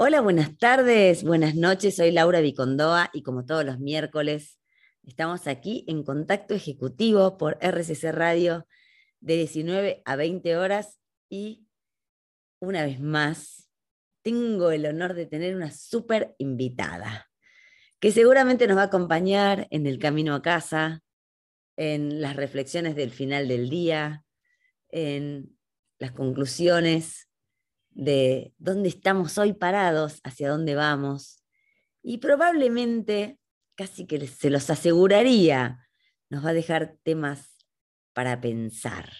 Hola, buenas tardes, buenas noches. Soy Laura Vicondoa y como todos los miércoles estamos aquí en contacto ejecutivo por RCC Radio de 19 a 20 horas y una vez más tengo el honor de tener una súper invitada que seguramente nos va a acompañar en el camino a casa, en las reflexiones del final del día, en las conclusiones de dónde estamos hoy parados, hacia dónde vamos. Y probablemente, casi que se los aseguraría, nos va a dejar temas para pensar.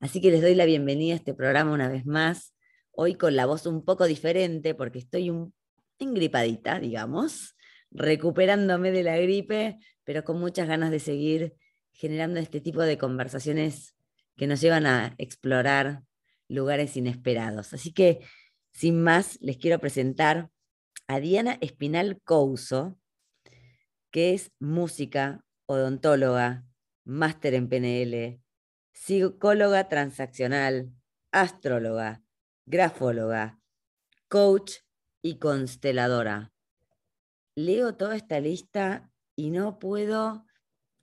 Así que les doy la bienvenida a este programa una vez más, hoy con la voz un poco diferente, porque estoy un, engripadita, digamos, recuperándome de la gripe, pero con muchas ganas de seguir generando este tipo de conversaciones que nos llevan a explorar lugares inesperados. Así que, sin más, les quiero presentar a Diana Espinal Couso, que es música, odontóloga, máster en PNL, psicóloga transaccional, astróloga, grafóloga, coach y consteladora. Leo toda esta lista y no puedo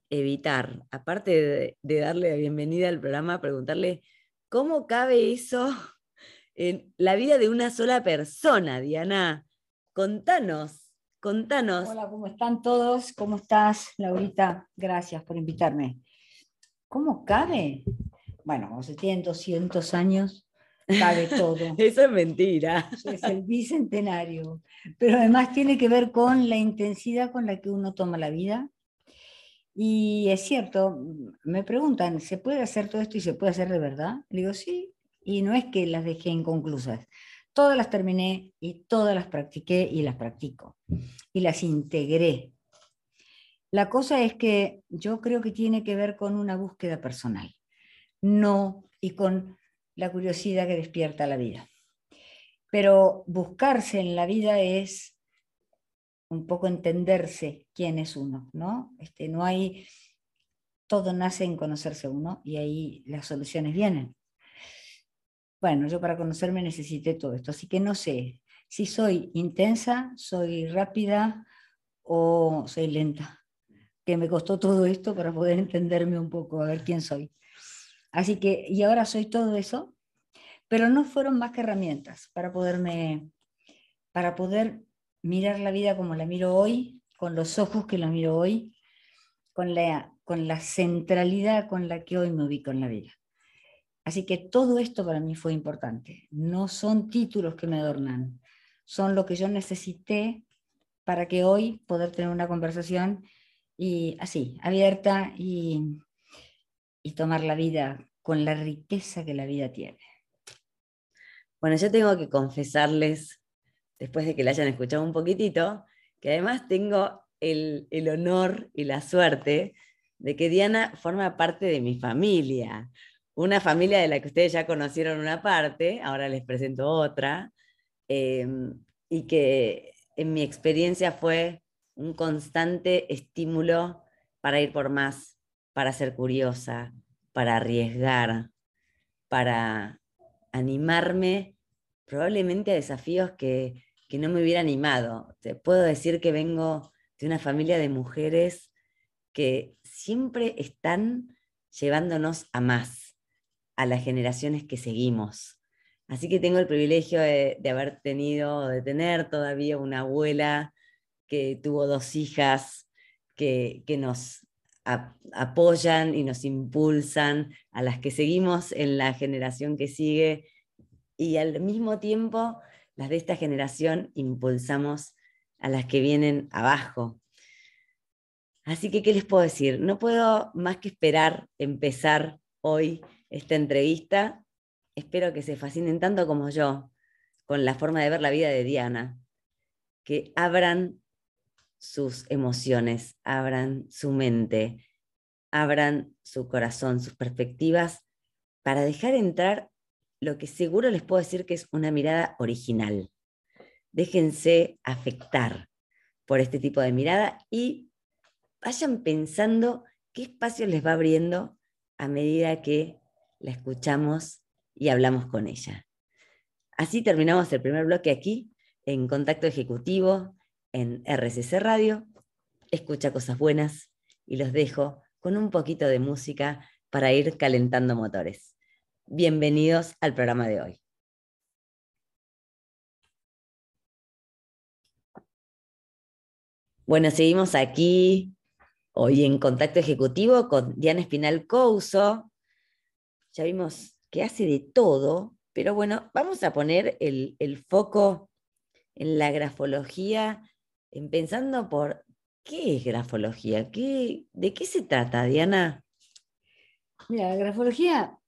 evitar, aparte de, darle la bienvenida al programa, preguntarle cómo cabe eso en la vida de una sola persona, Diana. Contanos, contanos. Hola, ¿cómo están todos? ¿Cómo estás, Laurita? Gracias por invitarme. ¿Cómo cabe? Bueno, se tienen 200 años, cabe todo. Eso es mentira. Es el bicentenario. Pero además tiene que ver con la intensidad con la que uno toma la vida, y es cierto, me preguntan, ¿se puede hacer todo esto y se puede hacer de verdad? Le digo, sí, y no es que las dejé inconclusas. Todas las terminé y todas las practiqué y las practico. Y las integré. La cosa es que yo creo que tiene que ver con una búsqueda personal, no y con la curiosidad que despierta la vida. Pero buscarse en la vida es un poco entenderse quién es uno, ¿no? Este, no hay, todo nace en conocerse uno y ahí las soluciones vienen. Bueno, yo para conocerme necesité todo esto, así que no sé si soy intensa, soy rápida o soy lenta, que me costó todo esto para poder entenderme un poco, a ver quién soy. Así que, y ahora soy todo eso, pero no fueron más que herramientas para poderme, para poder mirar la vida como la miro hoy, con los ojos que la miro hoy, con la, con la centralidad con la que hoy me ubico en la vida. Así que todo esto para mí fue importante. No son títulos que me adornan, son lo que yo necesité para que hoy poder tener una conversación y así, abierta y, y tomar la vida con la riqueza que la vida tiene. Bueno, yo tengo que confesarles después de que la hayan escuchado un poquitito, que además tengo el, honor y la suerte de que Diana forma parte de mi familia, una familia de la que ustedes ya conocieron una parte, ahora les presento otra, em, y que en mi experiencia fue un constante estímulo para ir por más, para ser curiosa, para arriesgar, para animarme probablemente a desafíos que que no me hubiera animado. Te puedo decir que vengo de una familia de mujeres que siempre están llevándonos a más, a las generaciones que seguimos. Así que tengo el privilegio de, haber tenido, de tener todavía una abuela que tuvo dos hijas que, nos apoyan y nos impulsan, a las que seguimos en la generación que sigue y al mismo tiempo las de esta generación impulsamos a las que vienen abajo. Así que, ¿qué les puedo decir? No puedo más que esperar empezar hoy esta entrevista. Espero que se fascinen tanto como yo con la forma de ver la vida de Diana, que abran sus emociones, abran su mente, abran su corazón, sus perspectivas, para dejar entrar lo que seguro les puedo decir que es una mirada original. Déjense afectar por este tipo de mirada y vayan pensando qué espacio les va abriendo a medida que la escuchamos y hablamos con ella. Así terminamos el primer bloque aquí en Contacto Ejecutivo, en RCC Radio. Escucha cosas buenas y los dejo con un poquito de música para ir calentando motores. Bienvenidos al programa de hoy. Bueno, seguimos aquí hoy en contacto ejecutivo con Diana Espinal Couso. Ya vimos que hace de todo, pero bueno, vamos a poner el, foco en la grafología, pensando por qué es grafología, ¿Qué, ¿de qué se trata, Diana? Mira, la grafología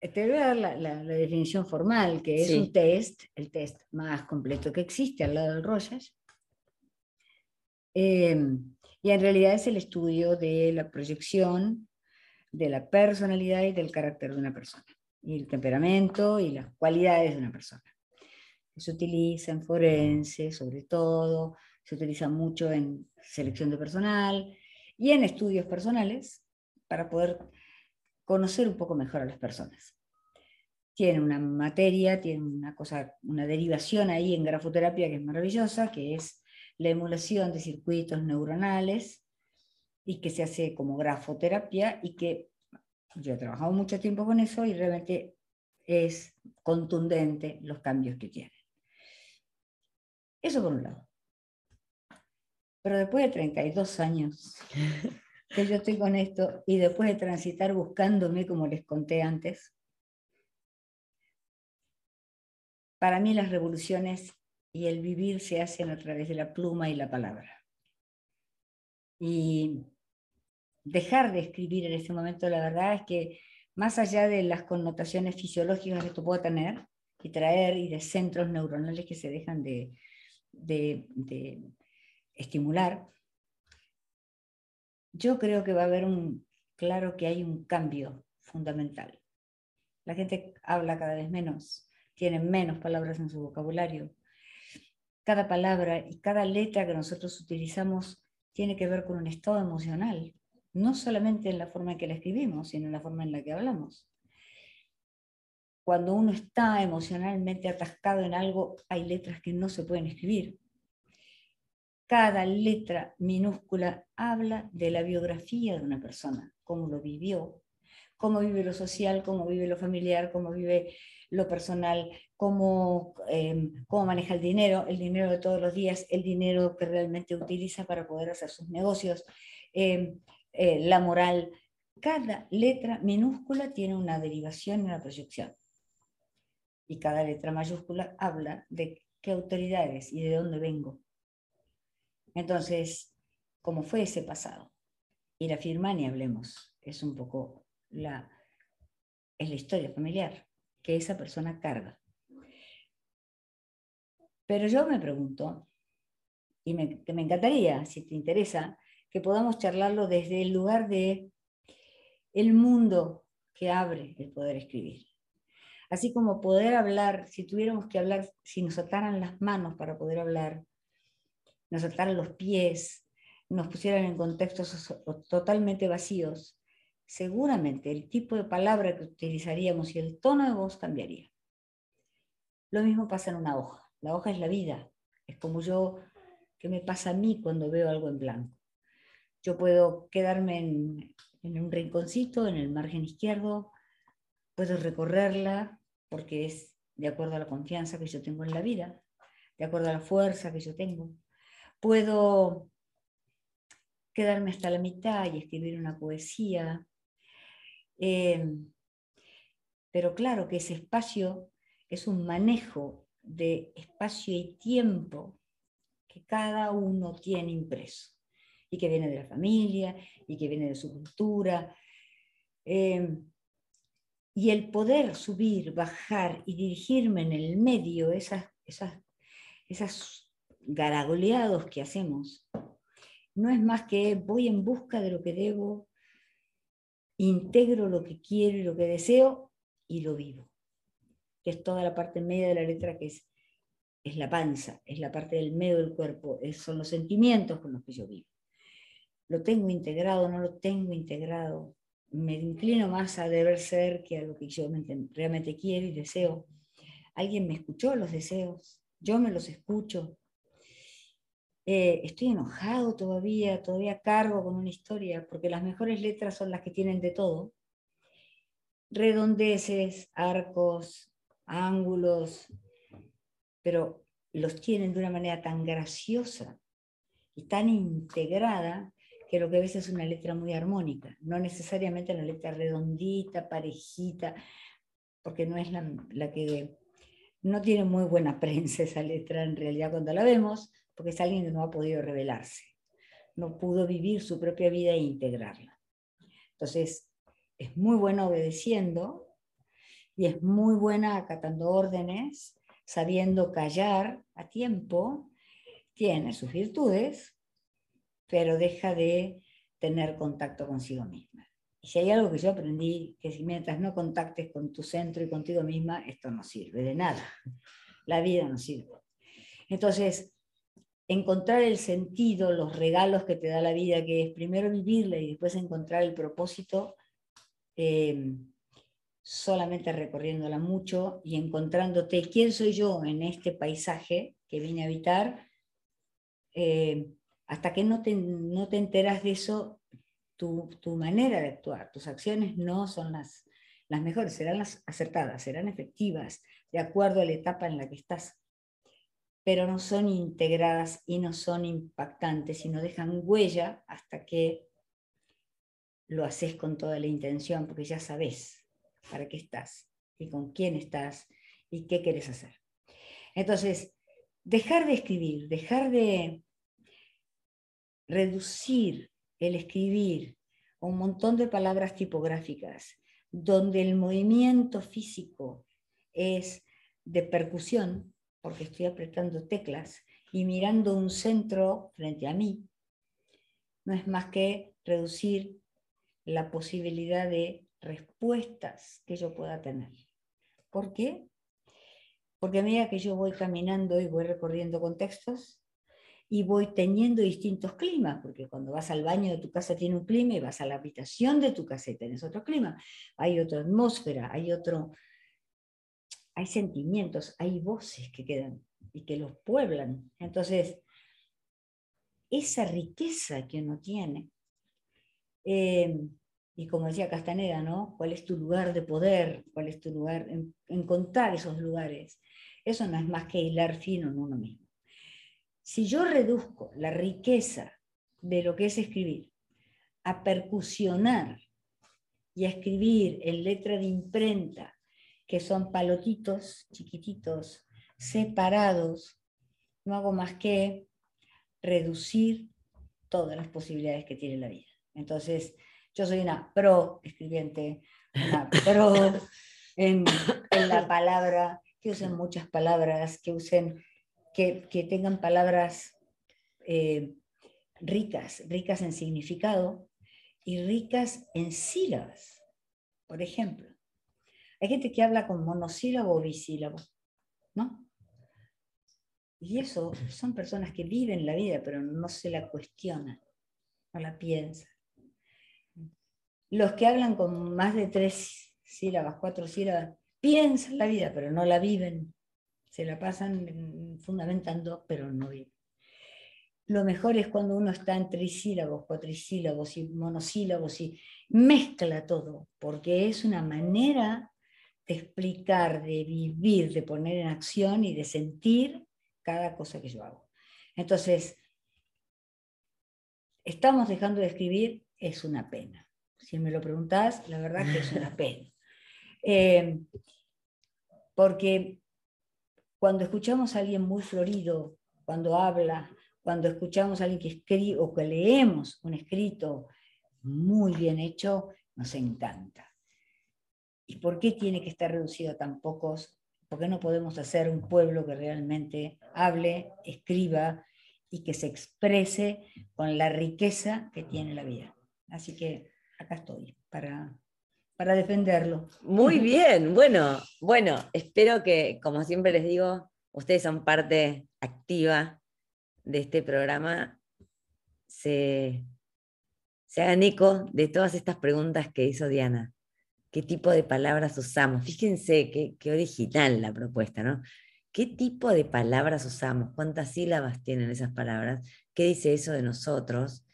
te voy a dar la, definición formal, que es un test, el test más completo que existe al lado del Rogers. Em, y en realidad es el estudio de la proyección de la personalidad y del carácter de una persona, y el temperamento y las cualidades de una persona. Se utiliza en forense, sobre todo, se utiliza mucho en selección de personal y en estudios personales para poder conocer un poco mejor a las personas. Tiene una materia, tiene una cosa, una derivación ahí en grafoterapia que es maravillosa, que es la emulación de circuitos neuronales y que se hace como grafoterapia y que yo he trabajado mucho tiempo con eso y realmente es contundente los cambios que tiene. Eso por un lado. Pero después de 32 años que yo estoy con esto y después de transitar buscándome, como les conté antes, para mí las revoluciones y el vivir se hacen a través de la pluma y la palabra. Y dejar de escribir en este momento, la verdad es que más allá de las connotaciones fisiológicas que esto pueda tener y traer y de centros neuronales que se dejan de, de, de estimular, yo creo que va a haber un, claro que hay un cambio fundamental. La gente habla cada vez menos, tiene menos palabras en su vocabulario. Cada palabra y cada letra que nosotros utilizamos tiene que ver con un estado emocional, no solamente en la forma en que la escribimos, sino en la forma en la que hablamos. Cuando uno está emocionalmente atascado en algo, hay letras que no se pueden escribir cada letra minúscula habla de la biografía de una persona, cómo lo vivió, cómo vive lo social, cómo vive lo familiar, cómo vive lo personal, cómo, em, cómo maneja el dinero, el dinero de todos los días, el dinero que realmente utiliza para poder hacer sus negocios, em, eh, la moral. Cada letra minúscula tiene una derivación y una proyección. Y cada letra mayúscula habla de qué autoridades y de dónde vengo. Entonces, ¿cómo fue ese pasado? Y la firma ni hablemos, es un poco la, es la historia familiar que esa persona carga. Pero yo me pregunto, y me, me encantaría, si te interesa, que podamos charlarlo desde el lugar de el mundo que abre el poder escribir. Así como poder hablar, si tuviéramos que hablar, si nos ataran las manos para poder hablar, nos saltaran los pies, nos pusieran en contextos totalmente vacíos, seguramente el tipo de palabra que utilizaríamos y el tono de voz cambiaría. Lo mismo pasa en una hoja. La hoja es la vida. Es como yo, ¿qué me pasa a mí cuando veo algo en blanco? Yo puedo quedarme en, en un rinconcito, en el margen izquierdo, puedo recorrerla porque es de acuerdo a la confianza que yo tengo en la vida, de acuerdo a la fuerza que yo tengo puedo quedarme hasta la mitad y escribir una poesía. Em, pero claro que ese espacio es un manejo de espacio y tiempo que cada uno tiene impreso y que viene de la familia y que viene de su cultura. Em, y el poder subir, bajar y dirigirme en el medio, esas, esas, esas garagoleados que hacemos, no es más que voy en busca de lo que debo, integro lo que quiero y lo que deseo y lo vivo. Que es toda la parte media de la letra que es, es la panza, es la parte del medio del cuerpo, son los sentimientos con los que yo vivo. Lo tengo integrado, no lo tengo integrado. Me inclino más a deber ser que a lo que yo realmente quiero y deseo. ¿Alguien me escuchó los deseos? yo me los escucho. Eh, estoy enojado todavía, todavía cargo con una historia, porque las mejores letras son las que tienen de todo. Redondeces, arcos, ángulos, pero los tienen de una manera tan graciosa y tan integrada que lo que ves es una letra muy armónica, no necesariamente una letra redondita, parejita, porque no es la, que no tiene muy buena prensa esa letra en realidad cuando la vemos, porque es alguien que no ha podido revelarse, no pudo vivir su propia vida e integrarla. Entonces, es muy buena obedeciendo y es muy buena acatando órdenes, sabiendo callar a tiempo, tiene sus virtudes, pero deja de tener contacto consigo misma. Y si hay algo que yo aprendí, que si mientras no contactes con tu centro y contigo misma, esto no sirve de nada. La vida no sirve. Entonces, encontrar el sentido, los regalos que te da la vida, que es primero vivirla y después encontrar el propósito, eh, solamente recorriéndola mucho y encontrándote quién soy yo en este paisaje que vine a habitar, eh, hasta que no te, no te enteras de eso, tu, manera de actuar, tus acciones no son las, las mejores, serán las acertadas, serán efectivas, de acuerdo a la etapa en la que estás, pero no son integradas y no son impactantes y no dejan huella hasta que lo haces con toda la intención, porque ya sabes para qué estás y con quién estás y qué quieres hacer. Entonces, dejar de escribir, dejar de, reducir el escribir a un montón de palabras tipográficas, donde el movimiento físico es de percusión, porque estoy apretando teclas y mirando un centro frente a mí, no es más que reducir la posibilidad de respuestas que yo pueda tener. ¿Por qué? Porque a medida que yo voy caminando y voy recorriendo contextos, y voy teniendo distintos climas, porque cuando vas al baño de tu casa tiene un clima y vas a la habitación de tu casa y otro clima. Hay otra atmósfera, hay otro, hay sentimientos, hay voces que quedan y que los pueblan. Entonces, esa riqueza que uno tiene, eh, y como decía Castaneda, ¿no? ¿Cuál es tu lugar de poder? ¿Cuál es tu lugar? En, encontrar esos lugares. Eso no es más que hilar fino en uno mismo. Si yo reduzco la riqueza de lo que es escribir a percusionar y a escribir en letra de imprenta, que son palotitos chiquititos, separados, no hago más que reducir todas las posibilidades que tiene la vida. Entonces, yo soy una pro escribiente, una pro en, la palabra, que usen muchas palabras, que usen que, tengan palabras eh, ricas, ricas en significado y ricas en sílabas. Por ejemplo, hay gente que habla con monosílabo o bisílabo, ¿no? Y eso son personas que viven la vida, pero no se la cuestionan, no la piensan. Los que hablan con más de tres sílabas, cuatro sílabas, piensan la vida, pero no la viven se la pasan fundamentando, pero no bien. Lo mejor es cuando uno está en trisílabos, cuatrisílabos y monosílabos y mezcla todo, porque es una manera de explicar, de vivir, de poner en acción y de sentir cada cosa que yo hago. Entonces, estamos dejando de escribir, es una pena. Si me lo preguntás, la verdad que es una pena. Eh, porque cuando escuchamos a alguien muy florido, cuando habla, cuando escuchamos a alguien que escribe o que leemos un escrito muy bien hecho, nos encanta. ¿Y por qué tiene que estar reducido a tan pocos? ¿Por qué no podemos hacer un pueblo que realmente hable, escriba y que se exprese con la riqueza que tiene la vida? Así que acá estoy para para defenderlo. Muy bien, bueno, bueno, espero que, como siempre les digo, ustedes son parte activa de este programa, se, hagan eco de todas estas preguntas que hizo Diana. ¿Qué tipo de palabras usamos? Fíjense qué, original la propuesta, ¿no? qué tipo de palabras usamos, cuántas sílabas tienen esas palabras, qué dice eso de nosotros.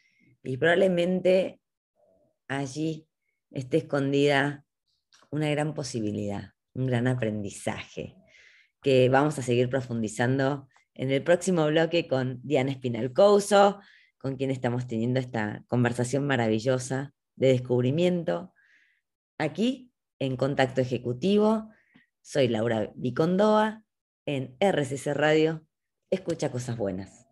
Y probablemente allí esté escondida una gran posibilidad, un gran aprendizaje, que vamos a seguir profundizando en el próximo bloque con Diana Espinal Couso, con quien estamos teniendo esta conversación maravillosa de descubrimiento. Aquí, en Contacto Ejecutivo, soy Laura Vicondoa, en RCC Radio, escucha cosas buenas.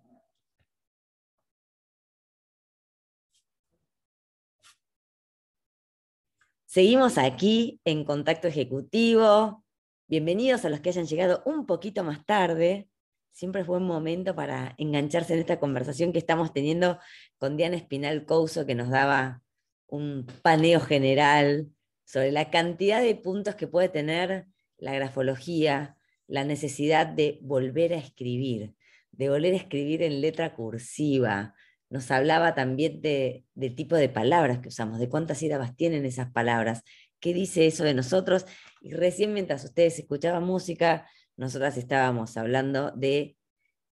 Seguimos aquí en Contacto Ejecutivo. Bienvenidos a los que hayan llegado un poquito más tarde. Siempre fue un momento para engancharse en esta conversación que estamos teniendo con Diana Espinal Couso, que nos daba un paneo general sobre la cantidad de puntos que puede tener la grafología, la necesidad de volver a escribir, de volver a escribir en letra cursiva, nos hablaba también de, del tipo de palabras que usamos, de cuántas sílabas tienen esas palabras, qué dice eso de nosotros. Y recién mientras ustedes escuchaban música, nosotras estábamos hablando de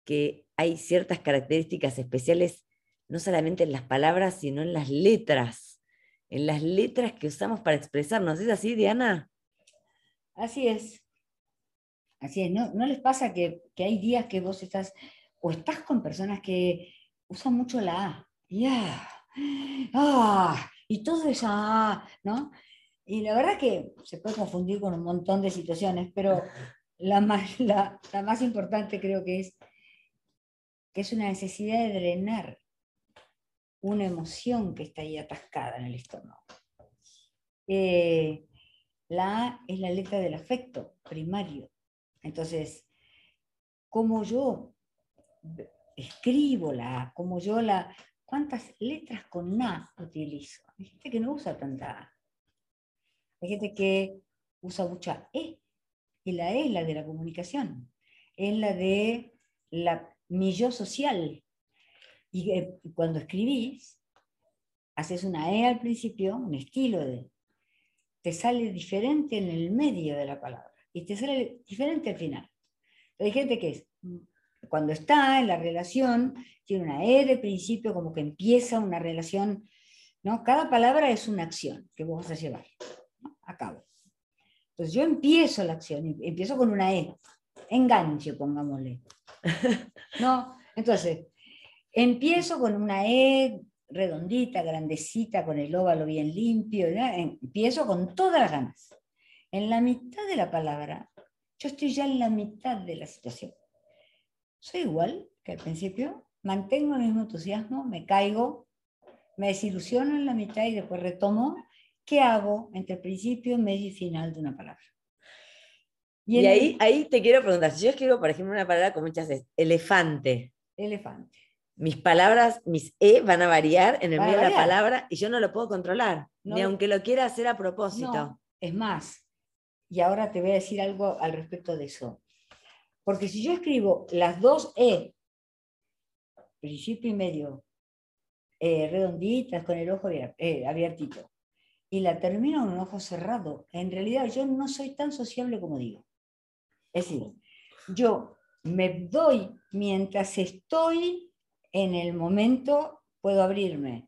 que hay ciertas características especiales, no solamente en las palabras, sino en las letras, en las letras que usamos para expresarnos. ¿Es así, Diana? Así es. Así es. ¿No, les pasa que, que hay días que vos estás, o estás con personas que usa mucho la A. Ya. Ah, y todo es A, ¿no? Y la verdad que se puede confundir con un montón de situaciones, pero la más, la, más importante creo que es que es una necesidad de drenar una emoción que está ahí atascada en el estómago. Eh, la A es la letra del afecto primario. Entonces, como yo escribo la como yo la... ¿Cuántas letras con A utilizo? Hay gente que no usa tanta A. Hay gente que usa mucha E. Y la E es la de la comunicación. Es la de la, mi yo social. Y eh, cuando escribís, haces una E al principio, un estilo de... Te sale diferente en el medio de la palabra y te sale diferente al final. hay gente que es cuando está en la relación, tiene una E de principio, como que empieza una relación, ¿no? Cada palabra es una acción que vos vas a llevar a cabo. Entonces yo empiezo la acción, empiezo con una E, enganche, pongámosle. ¿No? Entonces, empiezo con una E redondita, grandecita, con el óvalo bien limpio, empiezo con todas las ganas. En la mitad de la palabra, yo estoy ya en la mitad de la situación soy igual que al principio, mantengo el mismo entusiasmo, me caigo, me desilusiono en la mitad y después retomo. ¿Qué hago entre principio, medio y final de una palabra? Y, ahí, ahí te quiero preguntar, si yo escribo, por ejemplo, una palabra con muchas veces, elefante. Elefante. Mis palabras, mis E van a variar en el medio de la palabra y yo no lo puedo controlar, ni aunque lo quiera hacer a propósito. es más, y ahora te voy a decir algo al respecto de eso. Porque si yo escribo las dos E, principio y medio, eh, redonditas con el ojo eh, abiertito, y la termino con un ojo cerrado, en realidad yo no soy tan sociable como digo. Es decir, yo me doy mientras estoy en el momento, puedo abrirme.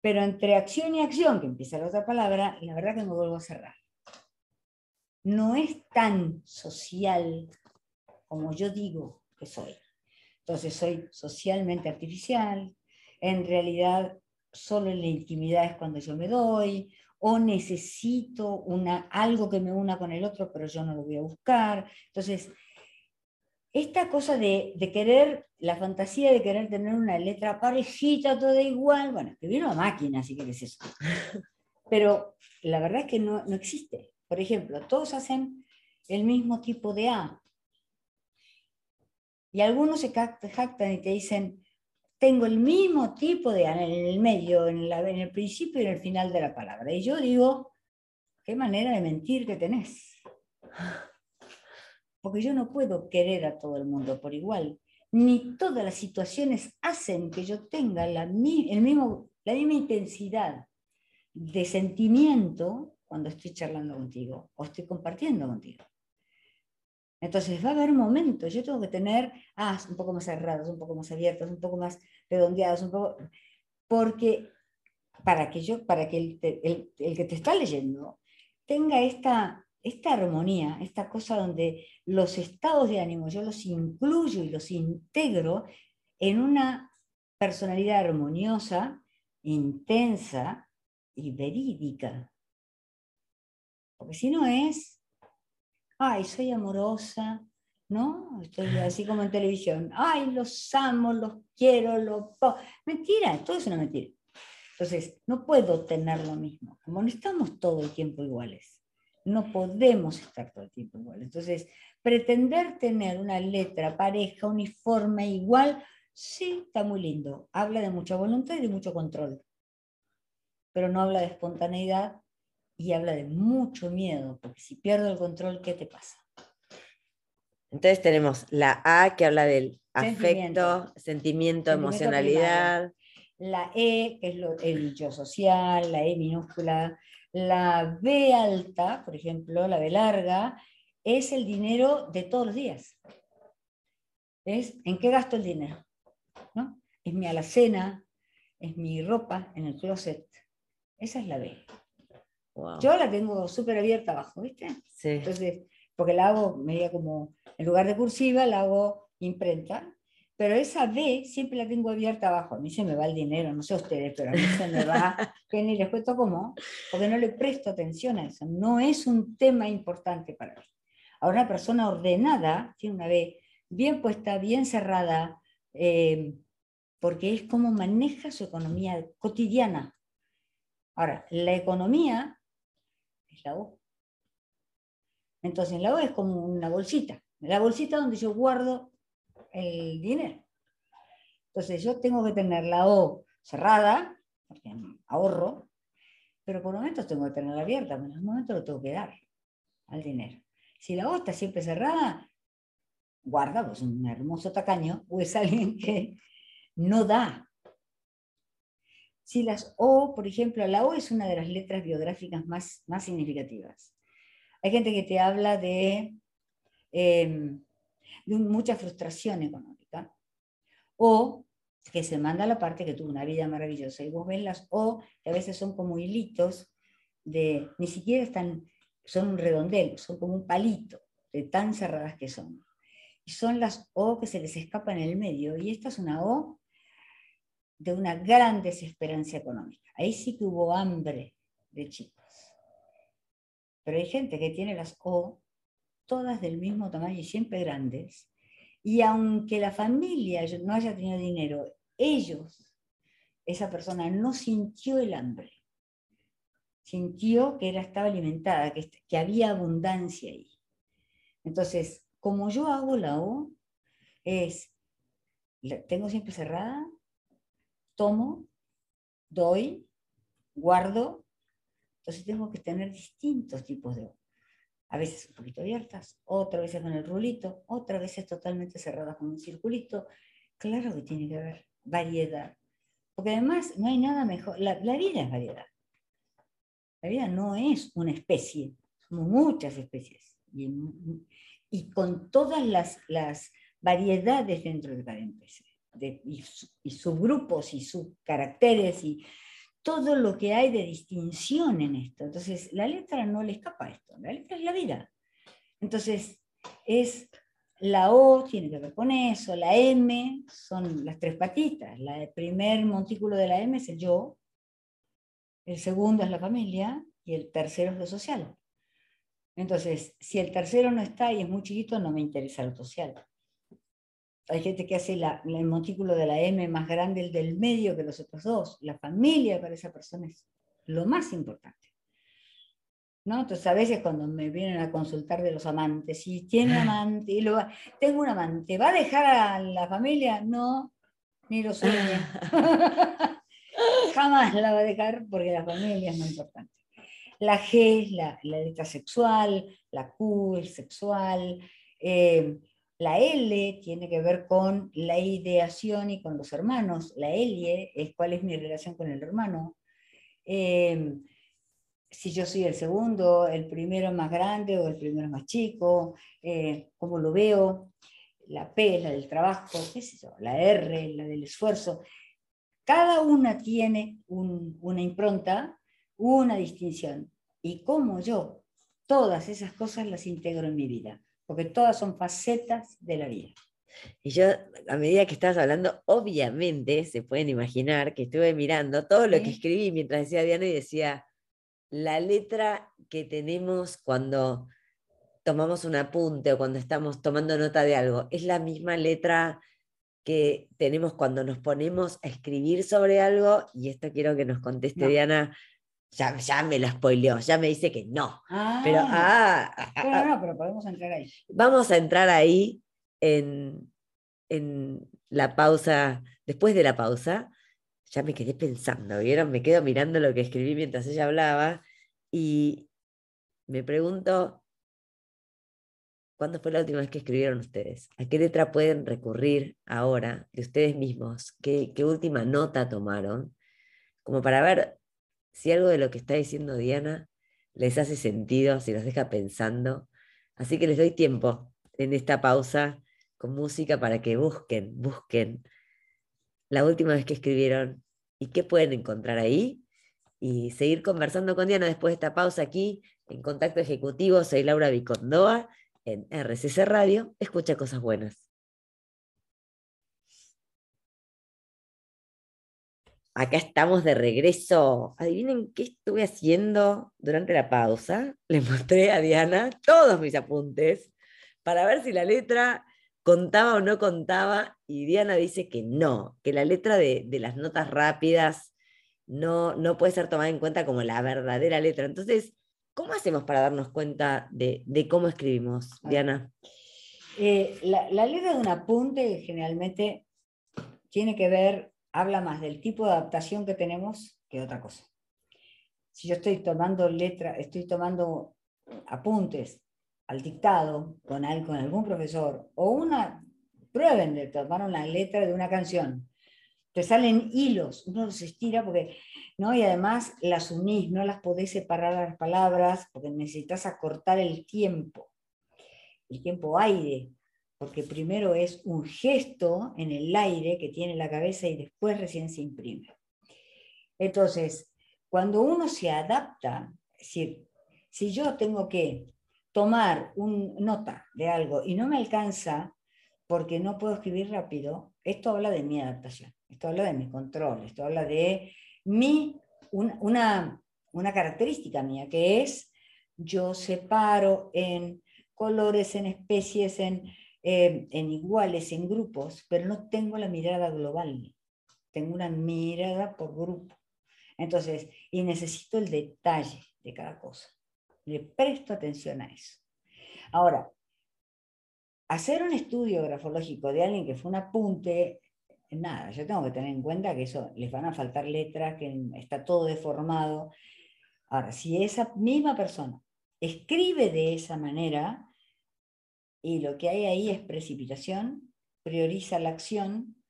Pero entre acción y acción, que empieza la otra palabra, la verdad que me vuelvo a cerrar. No es tan social como yo digo que soy. Entonces soy socialmente artificial, en realidad solo en la intimidad es cuando yo me doy, o necesito una, algo que me una con el otro, pero yo no lo voy a buscar. Entonces, esta cosa de, querer, la fantasía de querer tener una letra parejita, toda igual, bueno, que viene a máquina, si quieres eso. Pero la verdad es que no, no existe. Por ejemplo, todos hacen el mismo tipo de A, y algunos se jactan y te dicen, tengo el mismo tipo de en el medio, en, en el principio y en el final de la palabra. Y yo digo, qué manera de mentir que tenés. Porque yo no puedo querer a todo el mundo por igual. Ni todas las situaciones hacen que yo tenga la, el mismo, la misma intensidad de sentimiento cuando estoy charlando contigo o estoy compartiendo contigo. Entonces va a haber momentos, yo tengo que tener, ah, un poco más cerrados, un poco más abiertos, un poco más redondeados, un poco, porque para que yo, para que el, el, que te está leyendo tenga esta, esta armonía, esta cosa donde los estados de ánimo yo los incluyo y los integro en una personalidad armoniosa, intensa y verídica. Porque si no es, ay, soy amorosa, ¿no? Estoy así como en televisión, ay, los amo, los quiero, los... Mentira, todo es una mentira. Entonces, no puedo tener lo mismo. Como no estamos todo el tiempo iguales, no podemos estar todo el tiempo iguales. Entonces, pretender tener una letra pareja, uniforme, igual, sí, está muy lindo. Habla de mucha voluntad y de mucho control. Pero no habla de espontaneidad y habla de mucho miedo, porque si pierdo el control, ¿qué te pasa? Entonces tenemos la A que habla del afecto, sentimiento, emocionalidad. La E, que es el yo social, la E minúscula. La B alta, por ejemplo, la B larga, es el dinero de todos los días. Es en qué gasto el dinero. ¿no? Es mi alacena, es mi ropa en el closet. Esa es la B. Yo la tengo súper abierta abajo, ¿viste? Sí. Entonces, porque la hago media como, en lugar de cursiva, la hago imprenta, pero esa B siempre la tengo abierta abajo. A mí se me va el dinero, no sé ustedes, pero a mí se me va, que ni les cuento cómo, porque no le presto atención a eso. No es un tema importante para mí. Ahora, una persona ordenada tiene una B bien puesta, bien cerrada, eh, porque es como maneja su economía cotidiana. Ahora, la economía la O. Entonces la O es como una bolsita, la bolsita donde yo guardo el dinero. Entonces yo tengo que tener la O cerrada, porque ahorro, pero por momentos tengo que tenerla abierta, en un momento lo tengo que dar al dinero. Si la O está siempre cerrada, guarda, pues un hermoso tacaño, o es alguien que no da, si las O, por ejemplo, la O es una de las letras biográficas más, más significativas. Hay gente que te habla de, em, de mucha frustración económica o que se manda la parte que tuvo una vida maravillosa. Y vos ves las O, que a veces son como hilitos de, ni siquiera están, son un redondel, son como un palito de tan cerradas que son. Y son las O que se les escapa en el medio. Y esta es una O de una gran desesperanza económica. Ahí sí que hubo hambre de chicos. Pero hay gente que tiene las O, todas del mismo tamaño y siempre grandes, y aunque la familia no haya tenido dinero, ellos, esa persona no sintió el hambre. Sintió que era, estaba alimentada, que, que había abundancia ahí. Entonces, como yo hago la O, es, la tengo siempre cerrada, tomo, doy, guardo. Entonces tengo que tener distintos tipos de a veces un poquito abiertas, otras veces con el rulito, otras veces totalmente cerradas con un circulito. Claro que tiene que haber variedad, porque además no hay nada mejor, la, vida es variedad. La vida no es una especie, somos muchas especies y, y con todas las, variedades dentro de cada especie y, subgrupos y subcaracteres y todo lo que hay de distinción en esto. Entonces, la letra no le escapa a esto, la letra es la vida. Entonces, es la O tiene que ver con eso, la M son las tres patitas, la, el primer montículo de la M es el yo, el segundo es la familia y el tercero es lo social. Entonces, si el tercero no está y es muy chiquito, no me interesa lo social. Hay gente que hace el montículo de la M más grande, el del medio que los otros dos. La familia para esa persona es lo más importante. ¿No? Entonces, a veces cuando me vienen a consultar de los amantes, si tiene amante, y lo, tengo un amante, ¿va a dejar a la familia? No, ni lo sueña. Jamás la va a dejar porque la familia es muy importante. La G es la, la letra sexual, la Q es sexual, eh, la L tiene que ver con la ideación y con los hermanos. La L es cuál es mi relación con el hermano. Em, si yo soy el segundo, el primero más grande o el primero más chico, eh, cómo lo veo, la P, la del trabajo, qué sé la R, la del esfuerzo. Cada una tiene una impronta, una distinción. Y cómo yo todas esas cosas las integro en mi vida, porque todas son facetas de la vida. Y yo, a medida que estabas hablando, obviamente se pueden imaginar que estuve mirando todo lo que escribí mientras decía Diana y decía, la letra que tenemos cuando tomamos un apunte o cuando estamos tomando nota de algo, es la misma letra que tenemos cuando nos ponemos a escribir sobre algo, y esto quiero que nos conteste Diana, ya, ya, me lo spoileó, ya me dice que no. pero, ah, ah, ah, no, pero podemos entrar ahí. Vamos a entrar ahí en, en la pausa, después de la pausa, ya me quedé pensando, ¿vieron? Me quedo mirando lo que escribí mientras ella hablaba y me pregunto, ¿cuándo fue la última vez que escribieron ustedes? ¿A qué letra pueden recurrir ahora de ustedes mismos? ¿Qué, qué última nota tomaron? Como para ver si algo de lo que está diciendo Diana les hace sentido, si los deja pensando. Así que les doy tiempo en esta pausa con música para que busquen, busquen la última vez que escribieron y qué pueden encontrar ahí y seguir conversando con Diana después de esta pausa aquí en Contacto Ejecutivo. Soy Laura Vicondoa en RCC Radio. Escucha cosas buenas. Acá estamos de regreso. Adivinen qué estuve haciendo durante la pausa. Le mostré a Diana todos mis apuntes para ver si la letra contaba o no contaba. Y Diana dice que no, que la letra de, las notas rápidas no, no puede ser tomada en cuenta como la verdadera letra. Entonces, ¿cómo hacemos para darnos cuenta de, cómo escribimos, Diana? Eh, la, la letra de un apunte generalmente tiene que ver habla más del tipo de adaptación que tenemos que otra cosa. Si yo estoy tomando letra, estoy tomando apuntes al dictado con, algún profesor, o una, prueben de tomar una letra de una canción, te salen hilos, uno los estira porque, ¿no? Y además las unís, no las podés separar las palabras porque necesitas acortar el tiempo, el tiempo aire, porque primero es un gesto en el aire que tiene la cabeza y después recién se imprime. Entonces, cuando uno se adapta, es decir, si yo tengo que tomar una nota de algo y no me alcanza porque no puedo escribir rápido, esto habla de mi adaptación, esto habla de mi control, esto habla de mi, una, una característica mía, que es yo separo en colores, en especies, en eh, en iguales, en grupos, pero no tengo la mirada global, tengo una mirada por grupo. Entonces, y necesito el detalle de cada cosa. Le presto atención a eso. Ahora, hacer un estudio grafológico de alguien que fue un apunte, nada, yo tengo que tener en cuenta que eso les van a faltar letras, que está todo deformado. Ahora, si esa misma persona escribe de esa manera, y lo que hay ahí es precipitación, prioriza la acción,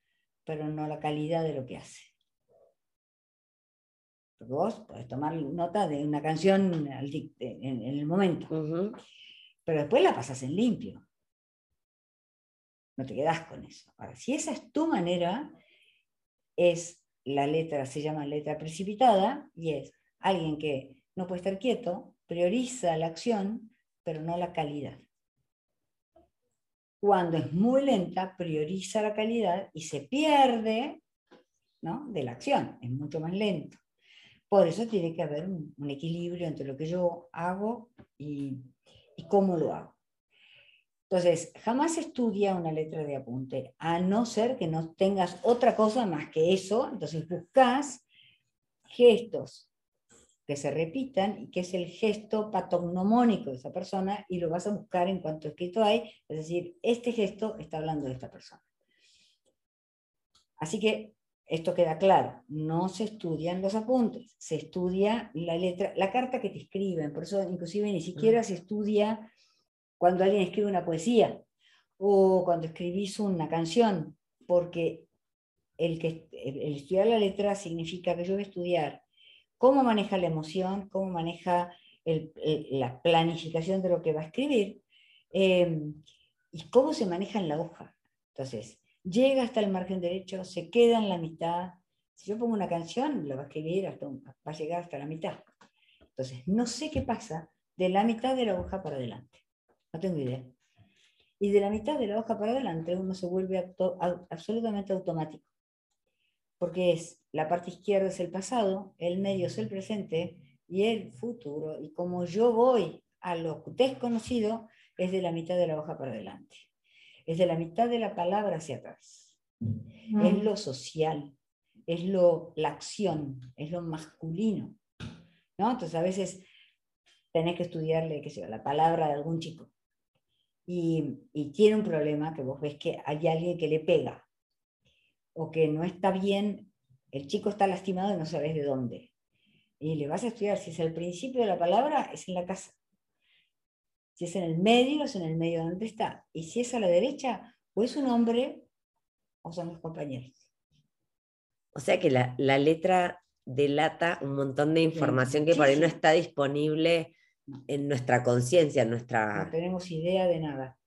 pero no la calidad de lo que hace. Porque vos podés tomar nota de una canción en el momento, pero después la pasas en limpio. No te quedás con eso. Ahora, si esa es tu manera, es la letra, se llama letra precipitada, y es alguien que no puede estar quieto, prioriza la acción, pero no la calidad. Cuando es muy lenta, prioriza la calidad y se pierde ¿no? de la acción, es mucho más lento. Por eso tiene que haber un, equilibrio entre lo que yo hago y, y cómo lo hago. Entonces, jamás estudia una letra de apunte, a no ser que no tengas otra cosa más que eso. Entonces, buscas gestos que se repitan y que es el gesto patognomónico de esa persona y lo vas a buscar en cuanto escrito hay, es decir, este gesto está hablando de esta persona. Así que esto queda claro, no se estudian los apuntes, se estudia la letra, la carta que te escriben, por eso inclusive ni siquiera se estudia cuando alguien escribe una poesía o cuando escribís una canción, porque el, que, el estudiar la letra significa que yo voy a estudiar cómo maneja la emoción, cómo maneja la planificación de lo que va a escribir em, y cómo se maneja en la hoja. Entonces, llega hasta el margen derecho, se queda en la mitad. Si yo pongo una canción, la va a escribir hasta va a llegar hasta la mitad. Entonces, no sé qué pasa de la mitad de la hoja para adelante. No tengo idea. Y de la mitad de la hoja para adelante uno se vuelve absolutamente automático. Porque es la parte izquierda es el pasado, el medio es el presente y el futuro. Y como yo voy a lo desconocido, es de la mitad de la hoja para adelante. Es de la mitad de la palabra hacia atrás. Es lo social, es lo, la acción, es lo masculino. ¿no? Entonces a veces tenés que estudiarle qué sé la palabra de algún chico. Y, y, tiene un problema que vos ves que hay alguien que le pega o que no está bien, el chico está lastimado y no sabes de dónde. Y le vas a estudiar, si es el principio de la palabra, es en la casa. Si es en el medio, es en el medio donde está. Y si es a la derecha, o es un hombre o son los compañeros. O sea que la, la letra delata un montón de información que por ahí no está disponible en nuestra conciencia, en nuestra... No tenemos idea de nada,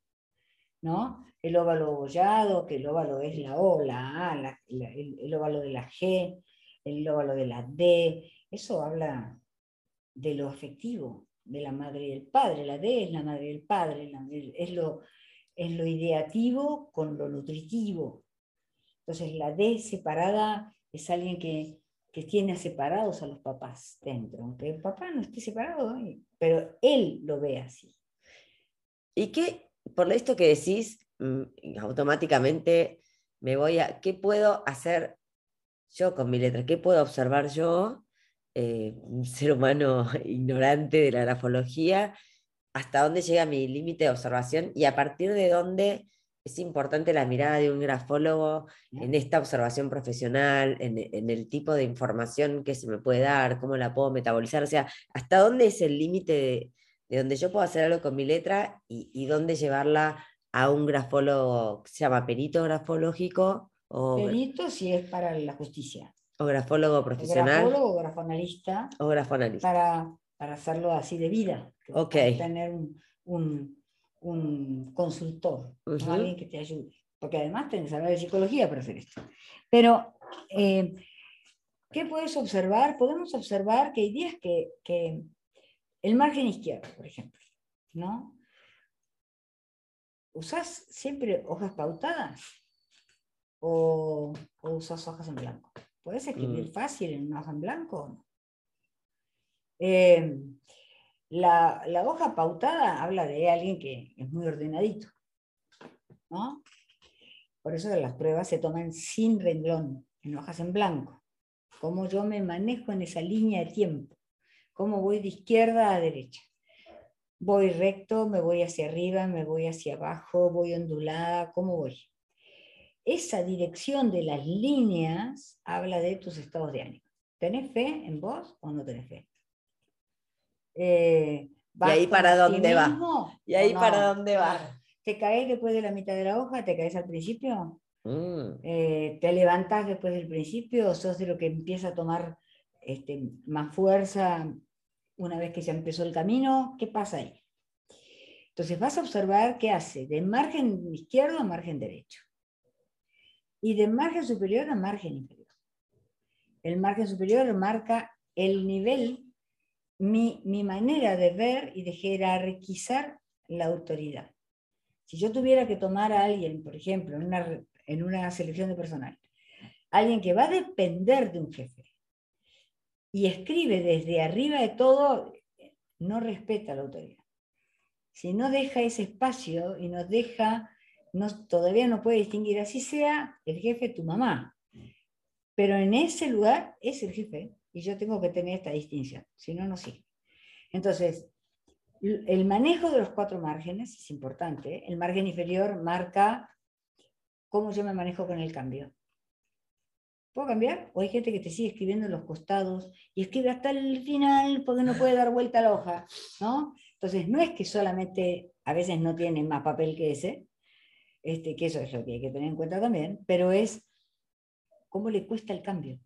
¿no? El óvalo bollado, que el óvalo es la O, la A, el, óvalo de la G, el óvalo de la D, eso habla de lo afectivo, de la madre y el padre, la D es la madre y el padre, es, lo, es lo ideativo con lo nutritivo. Entonces la D separada es alguien que que tiene separados a los papás dentro, aunque el papá no esté separado, pero él lo ve así. ¿Y qué, por esto que decís, mm, automáticamente me voy a, ¿qué puedo hacer yo con mi letra? ¿Qué puedo observar yo, eh, un ser humano ignorante de la grafología? ¿Hasta dónde llega mi límite de observación? Y a partir de dónde es importante la mirada de un grafólogo en esta observación profesional, en, el tipo de información que se me puede dar, cómo la puedo metabolizar, o sea, hasta dónde es el límite de, donde yo puedo hacer algo con mi letra y, dónde llevarla a un grafólogo que se llama perito grafológico. O, perito si es para la justicia. O grafólogo profesional. grafólogo o grafonalista. O grafonalista. Para, para hacerlo así de vida. Ok. Tener un un consultor, alguien que te ayude. Porque además tenés que saber de psicología para hacer esto. Pero, eh, ¿qué puedes observar? Podemos observar que hay días que, que el margen izquierdo, por ejemplo, ¿no? ¿Usás siempre hojas pautadas o, o usas hojas en blanco? ¿Puedes escribir mm. fácil en una hoja en blanco? Eh, la, hoja pautada habla de alguien que es muy ordenadito, ¿no? Por eso las pruebas se toman sin renglón, en hojas en blanco. Cómo yo me manejo en esa línea de tiempo. Cómo voy de izquierda a derecha. Voy recto, me voy hacia arriba, me voy hacia abajo, voy ondulada, ¿cómo voy? Esa dirección de las líneas habla de tus estados de ánimo. ¿Tenés fe en vos o no tenés fe? Eh, ¿Y ahí para dónde va? ¿Y ahí para dónde va? ¿Te caes después de la mitad de la hoja? ¿Te caes al principio? Mm. Eh, ¿Te levantas después del principio? ¿O sos de lo que empieza a tomar este, más fuerza una vez que ya empezó el camino? ¿Qué pasa ahí? Entonces vas a observar qué hace de margen izquierdo a margen derecho y de margen superior a margen inferior. El margen superior marca el nivel mi, manera de ver y de jerarquizar la autoridad. Si yo tuviera que tomar a alguien, por ejemplo, en una, en una selección de personal, alguien que va a depender de un jefe y escribe desde arriba de todo, no respeta la autoridad. Si no deja ese espacio y nos deja, no, todavía no puede distinguir, así sea el jefe tu mamá, pero en ese lugar es el jefe y yo tengo que tener esta distinción, si no, no sigue. Entonces, el manejo de los cuatro márgenes es importante. El margen inferior marca cómo yo me manejo con el cambio. ¿Puedo cambiar? O hay gente que te sigue escribiendo en los costados y escribe hasta el final porque no puede dar vuelta a la hoja, ¿no? Entonces, no es que solamente a veces no tiene más papel que ese, este, que eso es lo que hay que tener en cuenta también, pero es cómo le cuesta el cambio.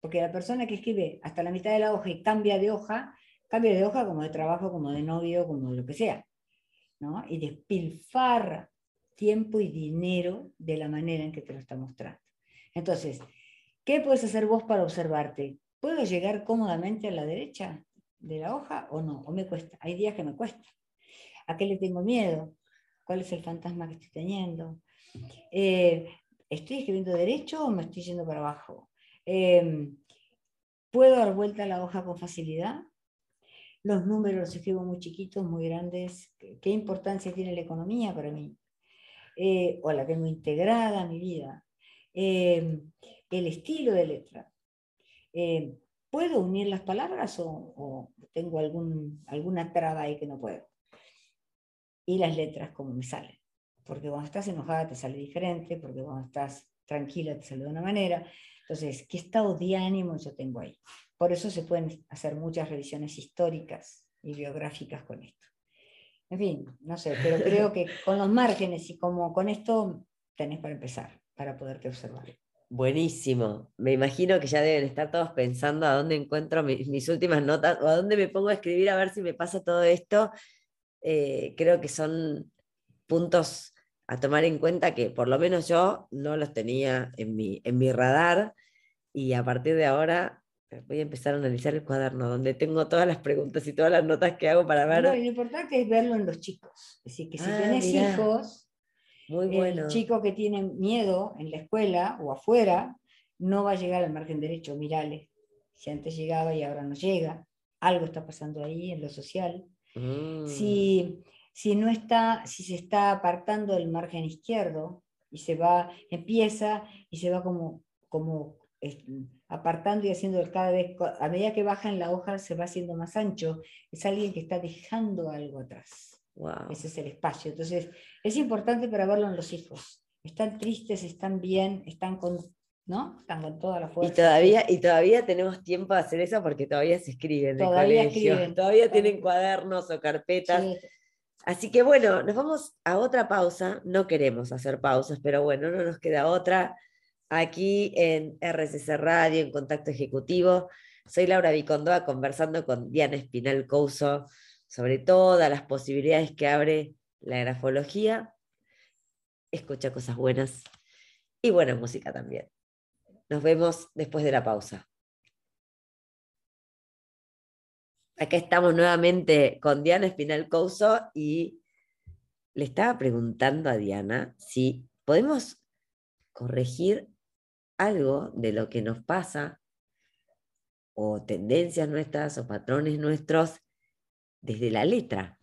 Porque la persona que escribe hasta la mitad de la hoja y cambia de hoja, cambia de hoja como de trabajo, como de novio, como de lo que sea. ¿no? Y despilfarra tiempo y dinero de la manera en que te lo está mostrando. Entonces, ¿qué puedes hacer vos para observarte? ¿Puedo llegar cómodamente a la derecha de la hoja o no? ¿O me cuesta? Hay días que me cuesta. ¿A qué le tengo miedo? ¿Cuál es el fantasma que estoy teniendo? Eh, ¿Estoy escribiendo derecho o me estoy yendo para abajo? Em, ¿Puedo dar vuelta a la hoja con facilidad? Los números los escribo muy chiquitos, muy grandes. ¿Qué importancia tiene la economía para mí? Eh, o la tengo integrada a mi vida. Eh, el estilo de letra. Eh, ¿Puedo unir las palabras o, tengo algún, alguna traba ahí que no puedo? Y las letras, como me salen. Porque cuando estás enojada te sale diferente, porque cuando estás tranquila te sale de una manera. Entonces, ¿qué estado de ánimo yo tengo ahí? Por eso se pueden hacer muchas revisiones históricas y biográficas con esto. En fin, no sé, pero creo que con los márgenes y como con esto tenés para empezar, para poderte observar. Buenísimo. Me imagino que ya deben estar todos pensando a dónde encuentro mis, últimas notas o a dónde me pongo a escribir a ver si me pasa todo esto. Eh, creo que son puntos a tomar en cuenta que por lo menos yo no los tenía en mi, en mi radar y a partir de ahora voy a empezar a analizar el cuaderno, donde tengo todas las preguntas y todas las notas que hago para ver. lo importante es verlo en los chicos. Es decir, que si ah, tienes hijos, Muy bueno. el chico que tiene miedo en la escuela o afuera, no va a llegar al margen derecho, mirale. Si antes llegaba y ahora no llega, algo está pasando ahí en lo social. Mm. Si, si, no está, si se está apartando del margen izquierdo y se va, empieza y se va como, como apartando y haciendo cada vez, a medida que baja en la hoja se va haciendo más ancho, es alguien que está dejando algo atrás. Ese es el espacio. Entonces, es importante para verlo en los hijos. Están tristes, están bien, están con, ¿no? Están con toda la fuerza. Y todavía, y todavía tenemos tiempo de hacer eso porque todavía se escriben de todavía colegio. todavía tienen cuadernos o carpetas. Así que bueno, nos vamos a otra pausa. No queremos hacer pausas, pero bueno, no nos queda otra aquí en RCC Radio, en Contacto Ejecutivo. Soy Laura Vicondoa conversando con Diana Espinal Couso sobre todas las posibilidades que abre la grafología. Escucha cosas buenas y buena música también. Nos vemos después de la pausa. Acá estamos nuevamente con Diana Espinal Couso y le estaba preguntando a Diana si podemos corregir algo de lo que nos pasa, o tendencias nuestras, o patrones nuestros, desde la letra.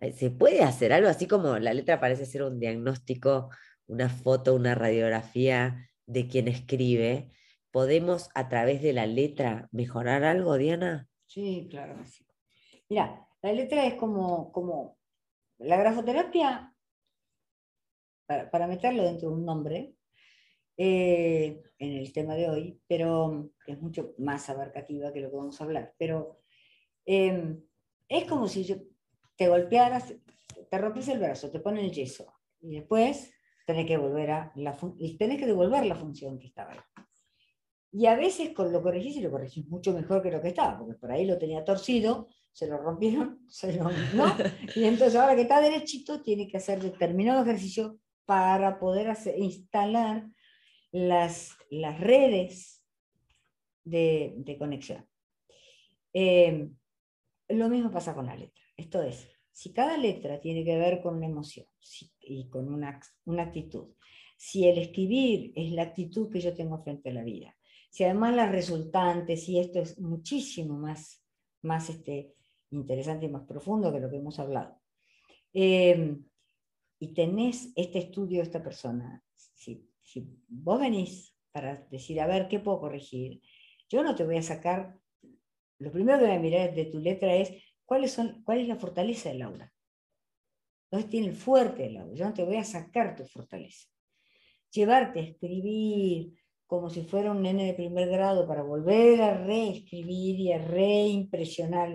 Eh, ¿Se puede hacer algo así como la letra parece ser un diagnóstico, una foto, una radiografía de quien escribe? ¿Podemos a través de la letra mejorar algo, Diana? Sí, claro Mira, la letra es como, como la grafoterapia, para, para meterlo dentro de un nombre, eh, en el tema de hoy, pero es mucho más abarcativa que lo que vamos a hablar. Pero em, es como si te golpearas, te rompes el brazo, te ponen el yeso y después tenés que, volver a la tenés que devolver la función que estaba ahí. Y a veces con lo corregís y lo corregís mucho mejor que lo que estaba, porque por ahí lo tenía torcido, se lo rompieron, se lo, ¿no? Y entonces ahora que está derechito, tiene que hacer determinado ejercicio para poder instalar las, las redes de, conexión. Eh, lo mismo pasa con la letra. Esto es, si cada letra tiene que ver con una emoción y con una, una actitud, si el escribir es la actitud que yo tengo frente a la vida, si además las resultantes, y esto es muchísimo más, más este, interesante y más profundo que lo que hemos hablado, eh, y tenés este estudio de esta persona, si si vos venís para decir, a ver, ¿qué puedo corregir? Yo no te voy a sacar, lo primero que voy a mirar de tu letra es cuáles son, cuál es la fortaleza del aula. Entonces tiene el fuerte del aula, yo no te voy a sacar tu fortaleza. Llevarte a escribir como si fuera un nene de primer grado para volver a reescribir y a reimpresionar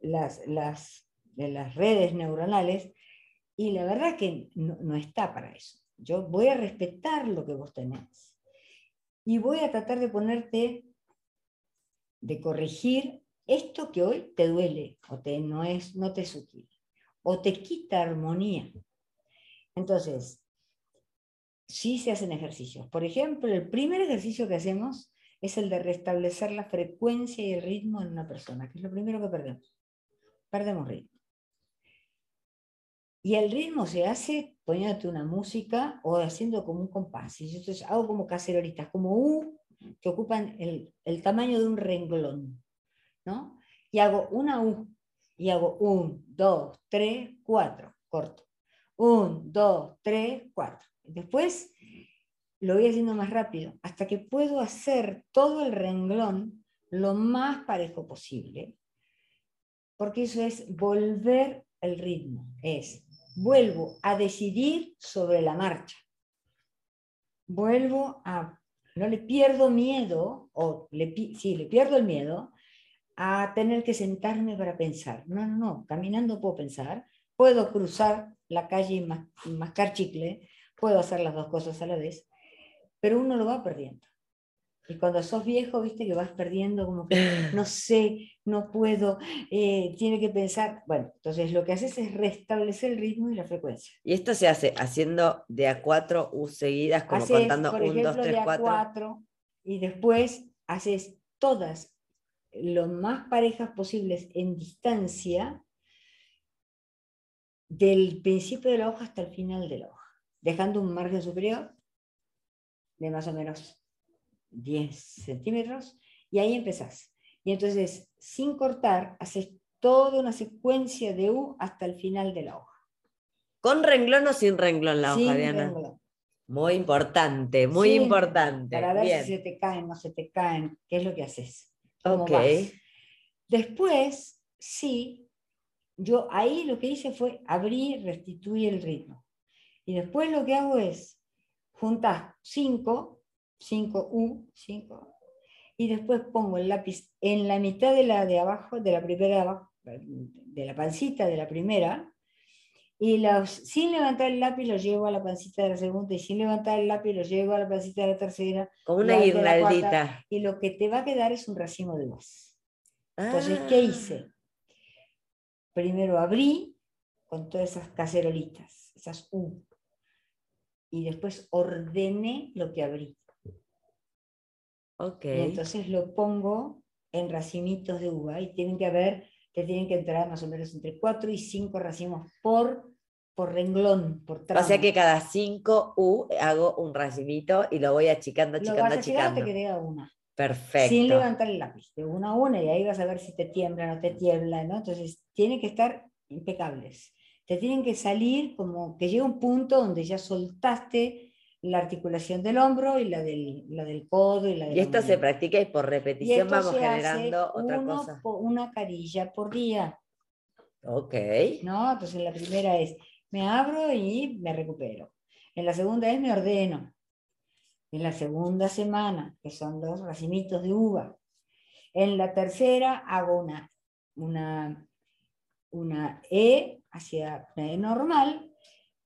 las, las, las redes neuronales, y la verdad que no está para eso. Yo voy a respetar lo que vos tenés y voy a tratar de ponerte de corregir esto que hoy te duele o te, no, es, no te es útil o te quita armonía. Entonces, sí se hacen ejercicios. Por ejemplo, el primer ejercicio que hacemos es el de restablecer la frecuencia y el ritmo en una persona, que es lo primero que perdemos. Perdemos ritmo. Y el ritmo se hace poniéndote una música o haciendo como un compás. Y entonces hago como cacerolitas, como U, que ocupan el, el tamaño de un renglón. ¿no? Y hago una U. Y hago un, dos, tres, cuatro. Corto. Un, dos, tres, cuatro. Después lo voy haciendo más rápido, hasta que puedo hacer todo el renglón lo más parejo posible, porque eso es volver el ritmo, es vuelvo a decidir sobre la marcha, vuelvo a, no le pierdo miedo, o le, sí, le pierdo el miedo a tener que sentarme para pensar. No, no, no, caminando puedo pensar, puedo cruzar la calle y mascar chicle, puedo hacer las dos cosas a la vez, pero uno lo va perdiendo. Y cuando sos viejo, viste que vas perdiendo como que no sé, no puedo, eh, tiene que pensar. Bueno, entonces lo que haces es restablecer el ritmo y la frecuencia. Y esto se hace haciendo de a cuatro U seguidas, como contando por un, dos, tres, de a cuatro. cuatro. Y después haces todas lo más parejas posibles en distancia del principio de la hoja hasta el final de la hoja dejando un margen superior de más o menos 10 centímetros, y ahí empezás. Y entonces, sin cortar, haces toda una secuencia de U hasta el final de la hoja. ¿Con renglón o sin renglón la hoja, Diana? Muy importante, muy importante. Para ver si se te caen, no se te caen, qué es lo que haces. Ok. Después, sí, yo ahí lo que hice fue abrir, restituir el ritmo. Y después lo que hago es juntar 5, 5 U, 5, y después pongo el lápiz en la mitad de la de abajo, de la primera de la pancita de la primera, y los, sin levantar el lápiz lo llevo a la pancita de la segunda, y sin levantar el lápiz lo llevo a la pancita de la tercera. Como una guirnaldita. Y lo que te va a quedar es un racimo de uvas. Entonces, ¿qué ah. hice? Primero abrí con todas esas cacerolitas, esas U y después ordené lo que abrí. Ok. Y entonces lo pongo en racimitos de uva y tienen que haber, te tienen que entrar más o menos entre 4 y 5 racimos por, por renglón, por tramo. O sea que cada 5 U hago un racimito y lo voy achicando, achicando, lo vas achicando. te queda una. Perfecto. Sin levantar el lápiz, de una a una, y ahí vas a ver si te tiembla o no te tiembla, ¿no? Entonces, tiene que estar impecables te tienen que salir como que llega un punto donde ya soltaste la articulación del hombro y la del, la del codo y la Y esto se practica y por repetición vamos generando otra cosa. una carilla por día. Ok. ¿No? Entonces la primera es, me abro y me recupero. En la segunda es, me ordeno. En la segunda semana, que son los racimitos de uva. En la tercera hago una, una, una E hacia E normal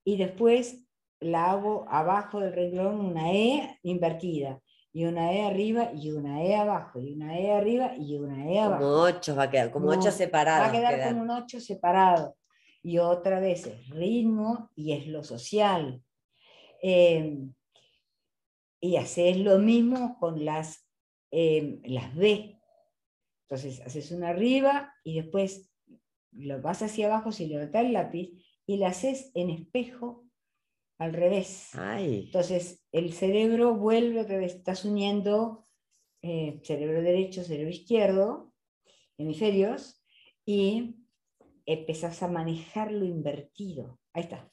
y después la hago abajo del renglón una E invertida y una E arriba y una E abajo y una E arriba y una E abajo. Como ocho va a quedar, como, ocho separados. Va a quedar como un ocho separado. Y otra vez es ritmo y es lo social. Em, y haces lo mismo con las, em, las B. Entonces haces una arriba y después lo vas hacia abajo si levantas el lápiz y lo haces en espejo al revés. Entonces el cerebro vuelve otra vez, estás uniendo eh, cerebro derecho, cerebro izquierdo, hemisferios, y empezás a manejar lo invertido. Ahí está.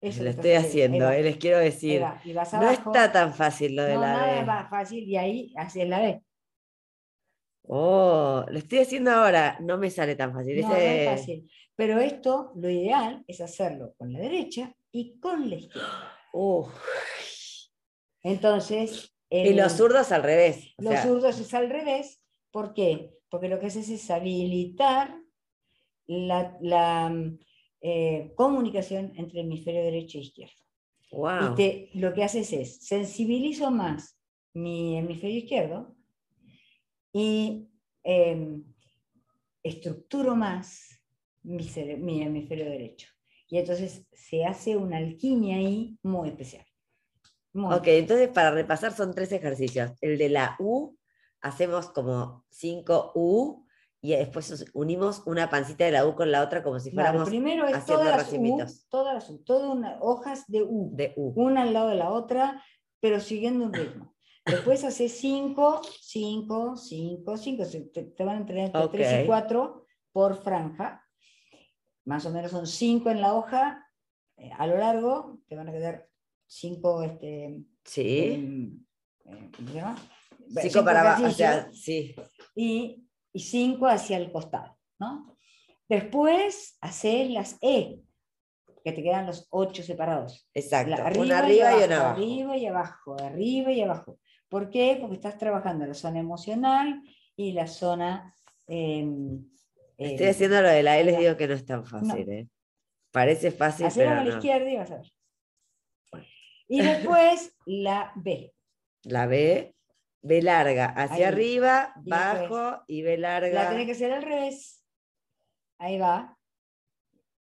Eso lo estoy haciendo, eh, les quiero decir. no está tan fácil lo de no, la nada más fácil y ahí haces la B. Oh, lo estoy haciendo ahora, no me sale tan fácil. No, es fácil. Pero esto, lo ideal es hacerlo con la derecha y con la izquierda. Entonces. y los zurdos al revés. Los zurdos es al revés. ¿Por qué? Porque lo que haces es habilitar la, eh, comunicación entre el hemisferio derecho e izquierdo. Wow. Y lo que haces es sensibilizo más mi hemisferio izquierdo y em, estructuro más mi, mi hemisferio derecho. Y entonces se hace una alquimia ahí muy especial. ok, entonces para repasar son tres ejercicios. El de la U, hacemos como 5 U y después unimos una pancita de la U con la otra como si fuéramos primero es todas las, U, todas las U, todas una, hojas de U, de U, una al lado de la otra, pero siguiendo un ritmo. Después haces 5, 5, 5, 5, te van a entrenar entre 3 y 4 por franja más o menos son cinco en la hoja, eh, a lo largo te van a quedar cinco, este, sí. Eh, ¿cómo se llama? Cinco, para abajo, sí. Y, y, cinco hacia el costado, ¿no? Después hacer las E, que te quedan los ocho separados. Exacto, arriba una arriba y, una abajo. Arriba y abajo, arriba y abajo. ¿Por qué? Porque estás trabajando la zona emocional y la zona em, Estoy haciendo lo de la E, les digo que no es tan fácil. ¿eh? Parece fácil. Hacerlo a la izquierda y vas a ver. Y después la B. La B, B larga, hacia arriba, bajo y B larga. La tiene que ser al revés. Ahí va.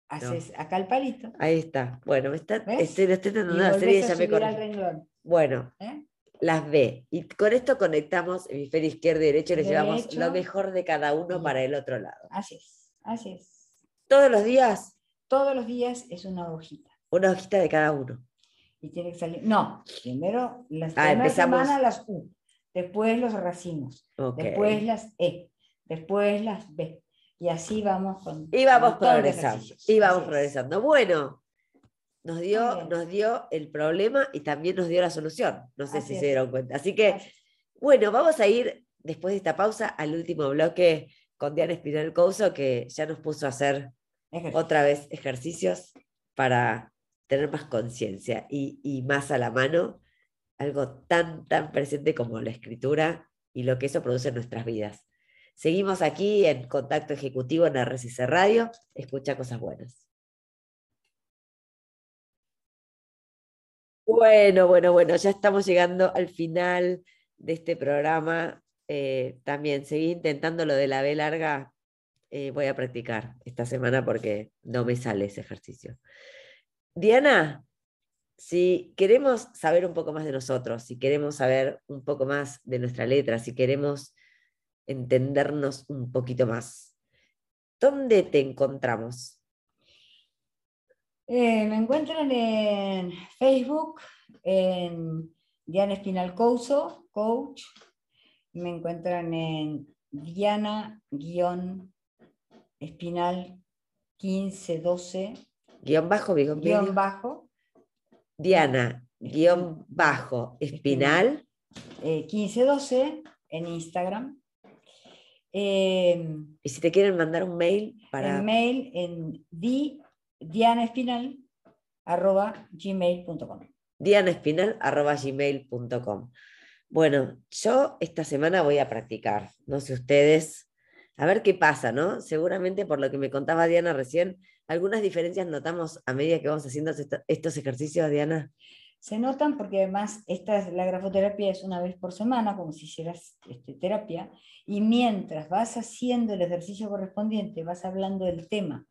Haces acá el palito. Ahí está. Bueno, me está, estoy, estoy tratando hacer y ya me Bueno, ¿Eh? Las B. Y con esto conectamos hemisferio izquierdo y derecho y les llevamos lo mejor de cada uno para el otro lado. Así es, así es. ¿Todos los días? Todos los días es una hojita. Una hojita de cada uno. Y tiene que salir. No, primero las ah, primeras semanas las U, después los racimos, después las E, después las B. Y así vamos con. Y vamos progresando. Y vamos progresando. Bueno, nos dio, nos dio el problema y también nos dio la solución. No sé si se dieron cuenta. Así que, bueno, vamos a ir después de esta pausa al último bloque con Diana Espinal Couso, que ya nos puso a hacer otra vez ejercicios para tener más conciencia y, y más a la mano algo tan, tan presente como la escritura y lo que eso produce en nuestras vidas. Seguimos aquí en Contacto Ejecutivo en RCC Radio. Escucha cosas buenas. Bueno, bueno, bueno, ya estamos llegando al final de este programa. Eh, también seguí intentando lo de la B larga. Eh, voy a practicar esta semana porque no me sale ese ejercicio. Diana, si queremos saber un poco más de nosotros, si queremos saber un poco más de nuestra letra, si queremos entendernos un poquito más, ¿dónde te encontramos? Eh, me encuentran en Facebook, en Diana Espinal Couso, coach. Me encuentran en Diana-Espinal 1512. Guión bajo, guion, bajo. Diana, guion bajo, Espinal. 1512 eh, en Instagram. Em, y si te quieren mandar un mail para. El mail en di dianaespinal arroba gmail.com. Dianaespinal arroba gmail.com. Bueno, yo esta semana voy a practicar, no sé ustedes, a ver qué pasa, ¿no? Seguramente por lo que me contaba Diana recién, algunas diferencias notamos a medida que vamos haciendo estos ejercicios, Diana. Se notan porque además esta, la grafoterapia es una vez por semana, como si hicieras este, terapia, y mientras vas haciendo el ejercicio correspondiente, vas hablando del tema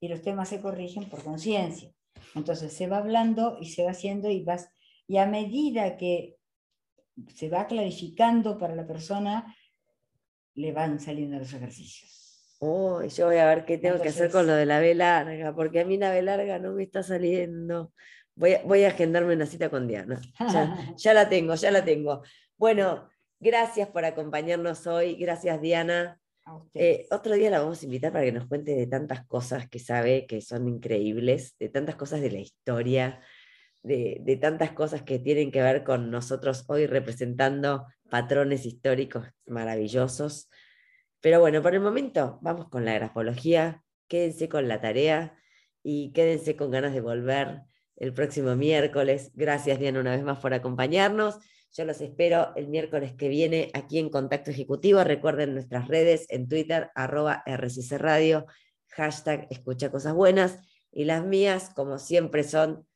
y los temas se corrigen por conciencia. Entonces se va hablando y se va haciendo y vas, y a medida que se va clarificando para la persona, le van saliendo los ejercicios. Oh, yo voy a ver qué tengo que hacer con lo de la B larga, porque a mí la B larga no me está saliendo. Voy a, voy a agendarme una cita con Diana. Ya, ya la tengo, ya la tengo. Bueno, gracias por acompañarnos hoy. Gracias, Diana. Eh, otro día la vamos a invitar para que nos cuente de tantas cosas que sabe que son increíbles, de tantas cosas de la historia, de, tantas cosas que tienen que ver con nosotros hoy representando patrones históricos maravillosos. Pero bueno, por el momento vamos con la grafología, quédense con la tarea y quédense con ganas de volver el próximo miércoles. Gracias Diana una vez más por acompañarnos. Yo los espero el miércoles que viene aquí en Contacto Ejecutivo. Recuerden nuestras redes en Twitter, arroba RCC Radio, hashtag Escucha Cosas Buenas. Y las mías, como siempre, son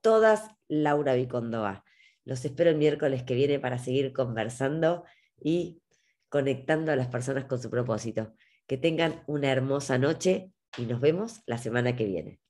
todas Laura Vicondoa. Los espero el miércoles que viene para seguir conversando y conectando a las personas con su propósito. Que tengan una hermosa noche y nos vemos la semana que viene.